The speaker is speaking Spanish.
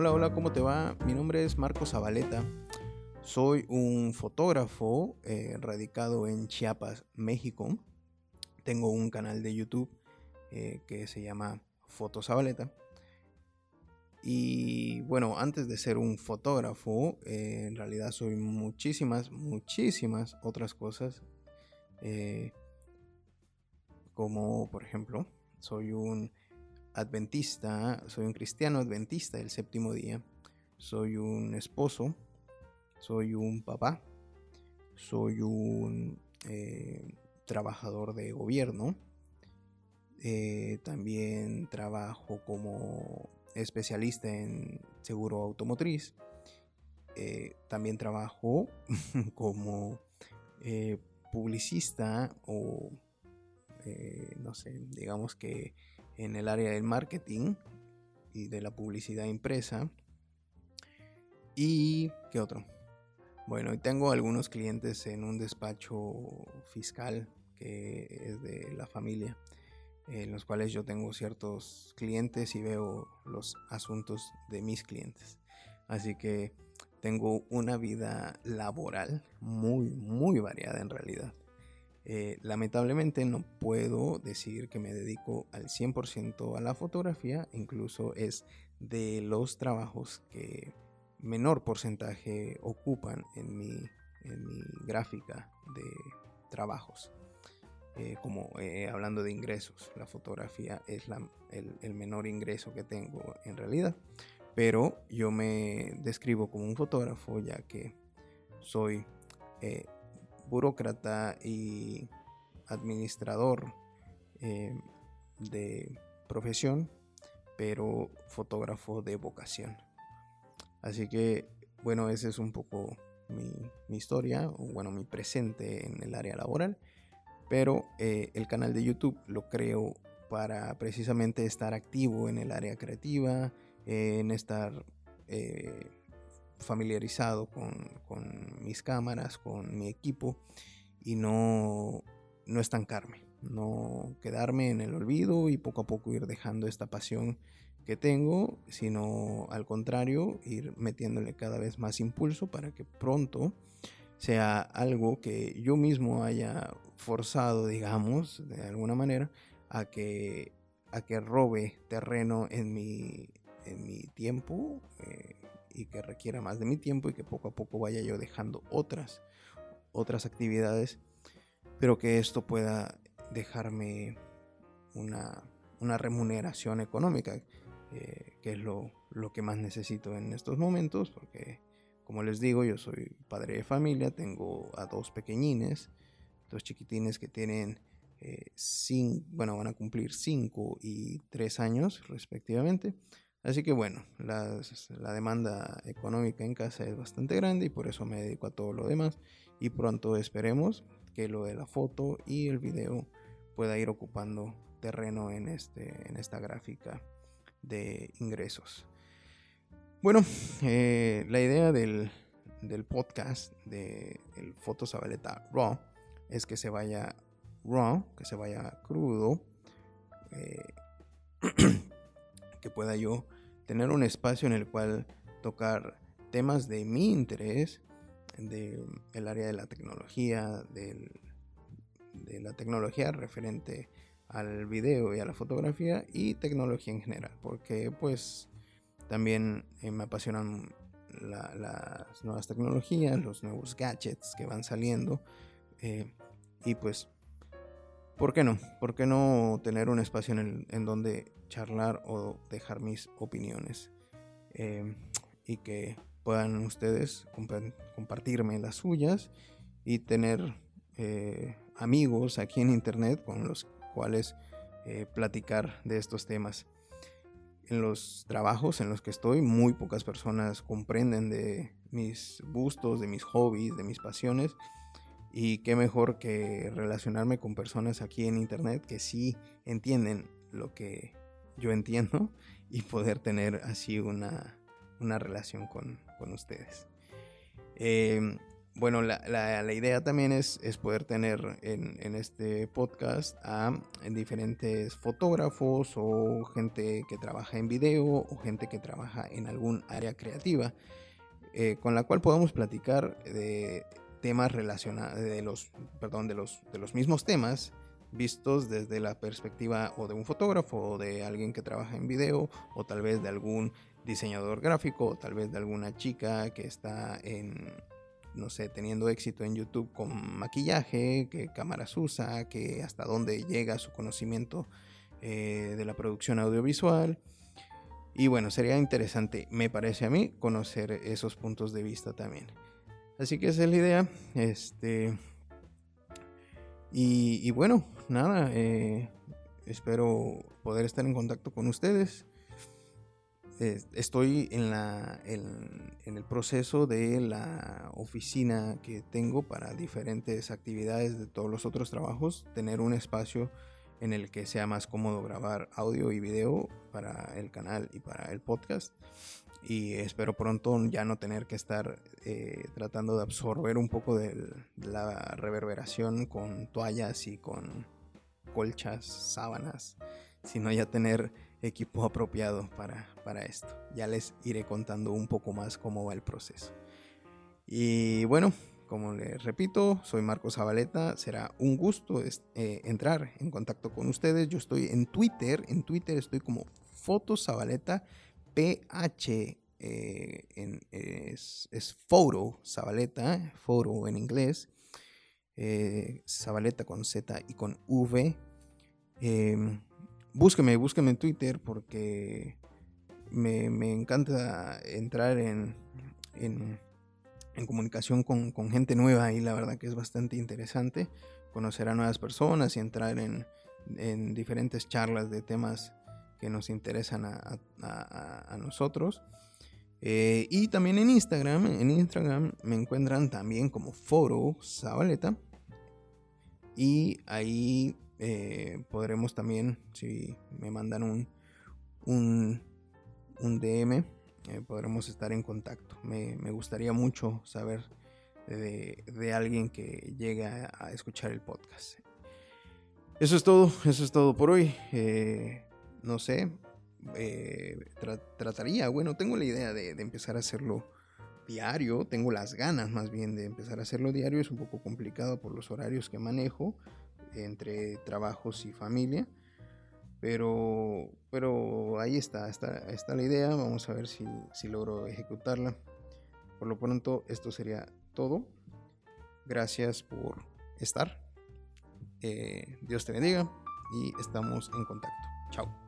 Hola, hola, ¿cómo te va? Mi nombre es Marco Zabaleta. Soy un fotógrafo eh, radicado en Chiapas, México. Tengo un canal de YouTube eh, que se llama Foto Zabaleta. Y bueno, antes de ser un fotógrafo, eh, en realidad soy muchísimas, muchísimas otras cosas. como por ejemplo, soy un adventista, soy un cristiano adventista del séptimo día, soy un esposo, soy un papá, soy un eh, trabajador de gobierno, eh, también trabajo como especialista en seguro automotriz, eh, también trabajo como publicista o no sé, digamos que en el área del marketing y de la publicidad impresa. ¿Y qué otro? Bueno, y tengo algunos clientes en un despacho fiscal que es de la familia, en los cuales yo tengo ciertos clientes y veo los asuntos de mis clientes. Así que tengo una vida laboral muy, muy variada en realidad. Eh, lamentablemente no puedo decir que me dedico al 100% a la fotografía, incluso es de los trabajos que menor porcentaje ocupan en mi, gráfica de trabajos. Eh, como eh, hablando de ingresos, la fotografía es el, menor ingreso que tengo en realidad. Pero yo me describo como un fotógrafo ya que soy burócrata y administrador eh, de profesión, pero fotógrafo de vocación. Así que, bueno, ese es un poco mi, historia, o bueno, mi presente en el área laboral. Pero eh, el canal de YouTube lo creo para precisamente estar activo en el área creativa, en estar eh, familiarizado con, mis cámaras, con mi equipo y no, no estancarme, no quedarme en el olvido y poco a poco ir dejando esta pasión que tengo, sino al contrario, ir metiéndole cada vez más impulso para que pronto sea algo que yo mismo haya forzado, digamos, de alguna manera, a que, a que robe terreno en mi, en mi tiempo, eh, y que requiera más de mi tiempo y que poco a poco vaya yo dejando otras, otras actividades, pero que esto pueda dejarme una, remuneración económica, eh, que es lo, que más necesito en estos momentos, porque como les digo, yo soy padre de familia, tengo a dos pequeñines, dos chiquitines que tienen eh, bueno, van a cumplir 5 y 3 años respectivamente. Así que bueno, la demanda económica en casa es bastante grande y por eso me dedico a todo lo demás. Y pronto esperemos que lo de la foto y el video pueda ir ocupando terreno en, este, en esta gráfica de ingresos. Bueno, eh, la idea del, podcast de el Foto Zabaleta Raw es que se vaya raw, que se vaya crudo. Eh, que pueda yo tener un espacio en el cual tocar temas de mi interés, del el área de la tecnología, de la tecnología referente al video y a la fotografía y tecnología en general, porque pues también eh, me apasionan las nuevas tecnologías, los nuevos gadgets que van saliendo eh, y pues ¿Por qué no? ¿Por qué no tener un espacio en, donde charlar o dejar mis opiniones? Eh, y que puedan ustedes compartirme las suyas y tener eh, amigos aquí en internet con los cuales eh, platicar de estos temas. En los trabajos en los que estoy, muy pocas personas comprenden de mis gustos, de mis hobbies, de mis pasiones y qué mejor que relacionarme con personas aquí en internet que sí entienden lo que yo entiendo y poder tener así una, relación con, ustedes. Em, bueno, la, la, idea también es, es poder tener en, en, este podcast a diferentes fotógrafos o gente que trabaja en video o gente que trabaja en algún área creativa, eh, con la cual podamos platicar de temas relacionados, de los, perdón, de los, de los mismos temas vistos desde la perspectiva o de un fotógrafo o de alguien que trabaja en video o tal vez de algún diseñador gráfico o tal vez de alguna chica que está en no sé, teniendo éxito en YouTube con maquillaje, qué cámaras usa, que hasta dónde llega su conocimiento eh, de la producción audiovisual. Y bueno, sería interesante, me parece a mí, conocer esos puntos de vista también. Así que esa es la idea. Este. Y, bueno, nada. Eh, espero poder estar en contacto con ustedes estoy en, la, en, el proceso de la oficina que tengo para diferentes actividades de todos los otros trabajos, tener un espacio en el que sea más cómodo grabar audio y video para el canal y para el podcast. Y espero pronto ya no tener que estar eh, tratando de absorber un poco de la reverberación con toallas y con colchas, sábanas, sino ya tener equipo apropiado para, para esto. Ya les iré contando un poco más cómo va el proceso. Y bueno, como les repito, soy Marco Zabaleta. Será un gusto eh, entrar en contacto con ustedes. Yo estoy en Twitter. En Twitter estoy como Fotozabaleta PH. Eh, en, es, Foro Zabaleta, Foro en inglés. Eh, Zabaleta con Z y con V. Em, búsqueme, búsqueme en Twitter porque me, encanta entrar en, en, comunicación con, gente nueva y la verdad que es bastante interesante conocer a nuevas personas y entrar en, diferentes charlas de temas que nos interesan a, nosotros. Eh, y también en Instagram, en Instagram me encuentran también como Foro Zabaleta. Y ahí eh, podremos también, si me mandan un, un, DM, eh, podremos estar en contacto. Me, gustaría mucho saber de, alguien que llegue a, escuchar el podcast. Eso es todo, eso es todo por hoy. No sé, trataría, bueno, tengo la idea de, de, empezar a hacerlo diario, tengo las ganas más bien de empezar a hacerlo diario, es un poco complicado por los horarios que manejo, entre trabajos y familia. Pero, pero ahí está, está, está la idea. Vamos a ver si, si logro ejecutarla. Por lo pronto, esto sería todo. Gracias por estar. Eh, Dios te bendiga y estamos en contacto. Chao.